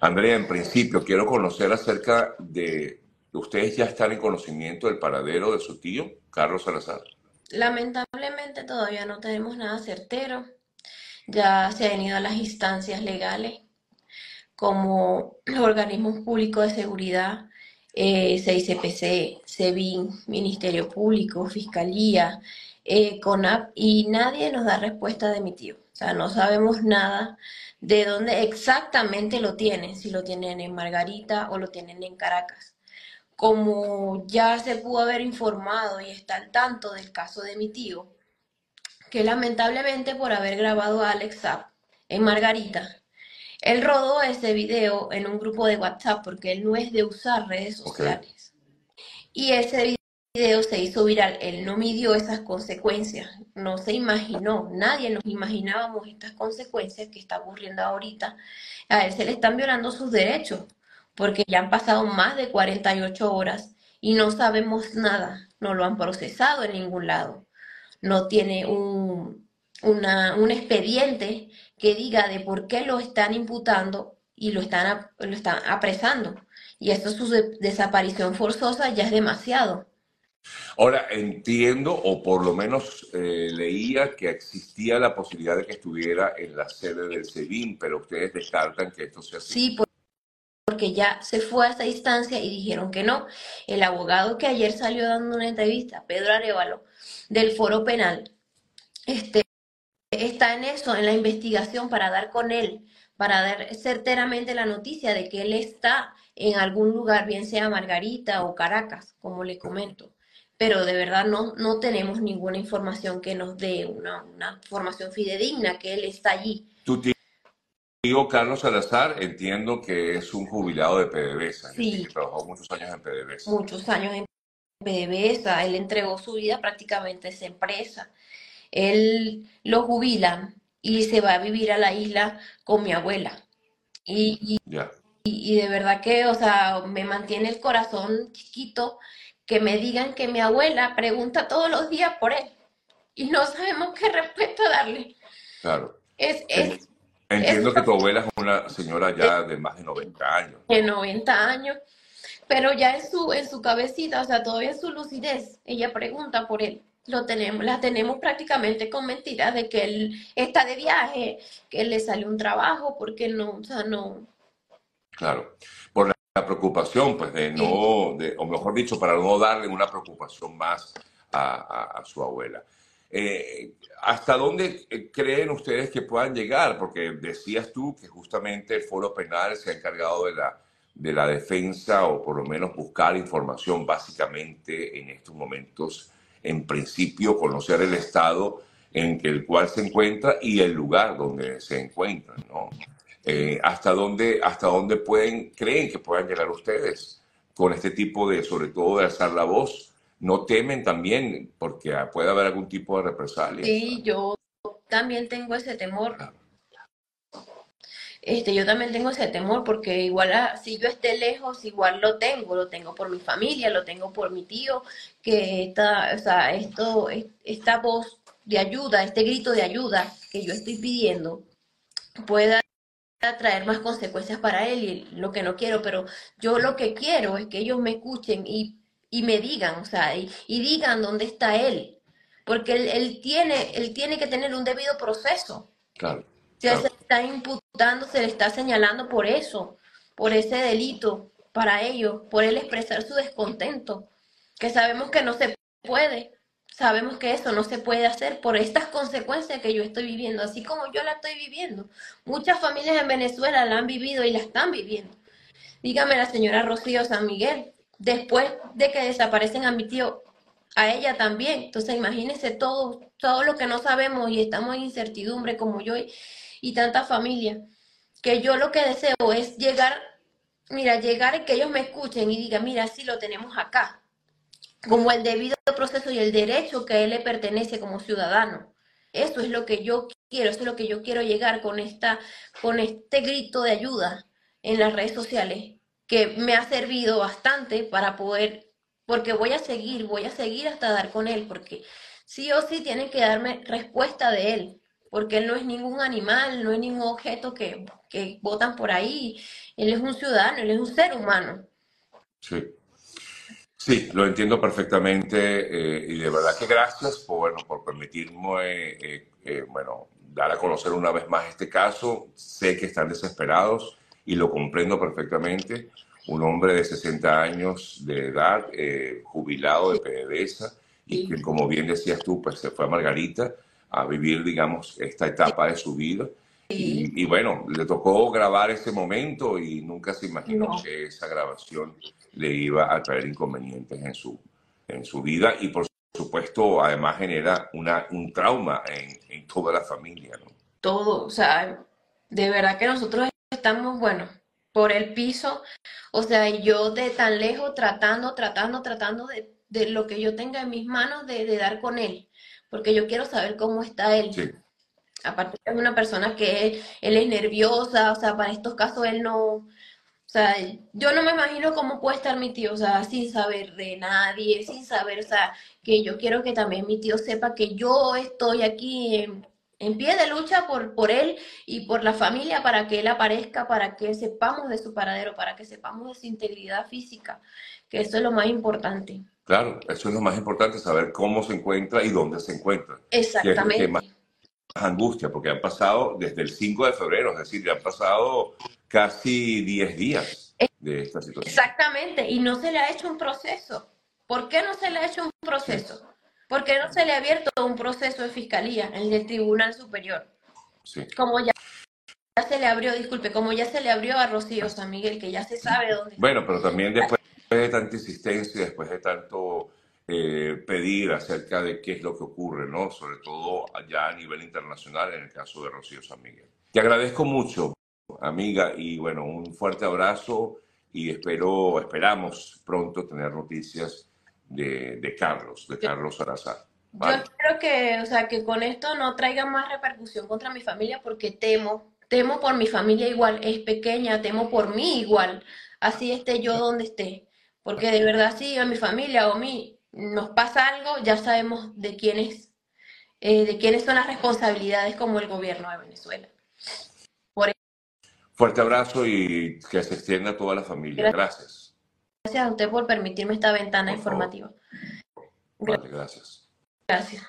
Andrea, en principio quiero conocer acerca de, ¿ustedes ya están en conocimiento del paradero de su tío, Carlos Salazar? Lamentablemente todavía no tenemos nada certero. Ya se han ido a las instancias legales como los organismos públicos de seguridad, eh, CICPC, SEBIN, Ministerio Público, Fiscalía, eh, CONAP, y nadie nos da respuesta de mi tío. Sea, no sabemos nada de dónde exactamente lo tienen, si lo tienen en Margarita o lo tienen en Caracas. Como ya se pudo haber informado y está al tanto del caso de mi tío, que lamentablemente por haber grabado a Alex Zapp en Margarita, él rodó ese video en un grupo de WhatsApp porque él no es de usar redes sociales. Y ese video se hizo viral. Él no midió esas consecuencias, no se imaginó, nadie nos imaginábamos estas consecuencias que está ocurriendo ahorita. A él se le están violando sus derechos porque ya han pasado más de 48 horas y no sabemos nada, no lo han procesado en ningún lado. No tiene un, un expediente que diga de por qué lo están imputando y lo están, lo están apresando. Y esto su desaparición forzosa ya es demasiado. Ahora, entiendo, o por lo menos eh, leía que existía la posibilidad de que estuviera en la sede del SEBIN, pero ustedes descartan que esto sea así. Sí, porque ya se fue a esa instancia y dijeron que no. El abogado que ayer salió dando una entrevista, Pedro Arevalo, del foro penal, este, está en eso, en la investigación para dar con él, para dar certeramente la noticia de que él está en algún lugar, bien sea Margarita o Caracas, como le comento. Pero de verdad no, no tenemos ninguna información que nos dé una, una información fidedigna que él está allí. Tu tío Carlos Salazar, entiendo que es un jubilado de PDVSA, sí. que trabajó muchos años en PDVSA. Muchos años en PDVSA, él entregó su vida prácticamente a esa empresa él lo jubilan y se va a vivir a la isla con mi abuela. Y, y, de verdad que, o sea, me mantiene el corazón chiquito que me digan que mi abuela pregunta todos los días por él y no sabemos qué respuesta darle. Claro. Es, es, Entiendo que tu abuela es una señora ya de más de 90 años. De 90 años, pero ya en su, en su cabecita, o sea, todavía en su lucidez, ella pregunta por él lo tenemos, la tenemos prácticamente con mentiras de que él está de viaje, que le sale un trabajo, porque no, o sea, no. Claro, por la preocupación, pues, de no, de, o mejor dicho, para no darle una preocupación más a, su abuela. Eh, ¿Hasta dónde eh, creen ustedes que puedan llegar? Porque decías tú que justamente el foro penal se ha encargado de la, de la defensa o por lo menos buscar información básicamente en estos momentos en principio, conocer el estado en el cual se encuentra y el lugar donde se encuentra, ¿no? Eh, hasta dónde, hasta dónde pueden, creen que puedan llegar ustedes con este tipo de, sobre todo de alzar la voz. No temen también porque puede haber algún tipo de represalia. Sí, yo también tengo ese temor. Este, yo también tengo ese temor porque igual si yo esté lejos, igual lo tengo, lo tengo por mi familia, lo tengo por mi tío, que esta, o sea, esto, esta voz de ayuda, este grito de ayuda que yo estoy pidiendo, pueda traer más consecuencias para él y lo que no quiero, pero yo lo que quiero es que ellos me escuchen y, y me digan, o sea, y, digan dónde está él, porque él, él, tiene, él tiene que tener un debido proceso. Claro. Se le está imputando, se le está señalando por eso, por ese delito para ellos, por él expresar su descontento, que sabemos que no se puede, sabemos que eso no se puede hacer por estas consecuencias que yo estoy viviendo, así como yo la estoy viviendo. Muchas familias en Venezuela la han vivido y la están viviendo. Dígame la señora Rocío San Miguel, después de que desaparecen a mi tío, a ella también. Entonces imagínense todo, todo lo que no sabemos y estamos en incertidumbre como yo y tanta familia, que yo lo que deseo es llegar, mira, llegar y que ellos me escuchen y digan, mira, sí lo tenemos acá, como el debido proceso y el derecho que a él le pertenece como ciudadano. Eso es lo que yo quiero, eso es lo que yo quiero llegar con esta, con este grito de ayuda en las redes sociales, que me ha servido bastante para poder, porque voy a seguir, voy a seguir hasta dar con él, porque sí o sí tienen que darme respuesta de él porque él no es ningún animal, no es ningún objeto que, que botan por ahí él es un ciudadano, él es un ser humano. Sí. Sí, lo entiendo perfectamente eh, y de verdad que gracias por, bueno, por permitirme eh, eh, bueno, dar a conocer una vez más este caso. Sé que están desesperados y lo comprendo perfectamente. Un hombre de 60 años de edad, jubilado de PDVSA y que, como bien decías tú, pues se fue a Margarita a vivir, digamos, esta etapa de su vida. Y, bueno, le tocó grabar ese momento y nunca se imaginó que esa grabación le iba a traer inconvenientes en su, en su vida y por supuesto además genera una, un trauma en, en toda la familia. ¿no? Todo, o sea, de verdad que nosotros estamos, bueno, por el piso, o sea, yo de tan lejos tratando, tratando, tratando de, de lo que yo tenga en mis manos de, de, dar con él, porque yo quiero saber cómo está él. Sí. Aparte es una persona que él, él, es nerviosa, o sea, para estos casos él no, o sea, yo no me imagino cómo puede estar mi tío, o sea, sin saber de nadie, sin saber, o sea, que yo quiero que también mi tío sepa que yo estoy aquí en, en pie de lucha por, por él y por la familia para que él aparezca, para que sepamos de su paradero, para que sepamos de su integridad física, que eso es lo más importante. Claro, eso es lo más importante, saber cómo se encuentra y dónde se encuentra. Exactamente angustia, porque han pasado desde el 5 de febrero, es decir, ya han pasado casi 10 días de esta situación. Exactamente, y no se le ha hecho un proceso. ¿Por qué no se le ha hecho un proceso? ¿Por qué no se le ha abierto un proceso de fiscalía en el Tribunal Superior? Sí. Como ya, ya se le abrió, disculpe, como ya se le abrió a Rocío San Miguel, que ya se sabe dónde. Bueno, pero también después de tanta insistencia, después de tanto eh, pedir acerca de qué es lo que ocurre, ¿no? Sobre todo allá a nivel internacional en el caso de Rocío San Miguel. Te agradezco mucho, amiga, y bueno, un fuerte abrazo y espero, esperamos pronto tener noticias de, de Carlos, de Carlos Salazar. ¿vale? Yo espero que, o sea, que con esto no traiga más repercusión contra mi familia porque temo, temo por mi familia igual, es pequeña, temo por mí igual, así esté yo donde esté. Porque de verdad, sí, a mi familia o a mí, nos pasa algo, ya sabemos de quiénes, eh, de quiénes son las responsabilidades como el gobierno de Venezuela. Por Fuerte abrazo y que se extienda a toda la familia. Gracias. Gracias a usted por permitirme esta ventana informativa. Vale, gracias. Gracias.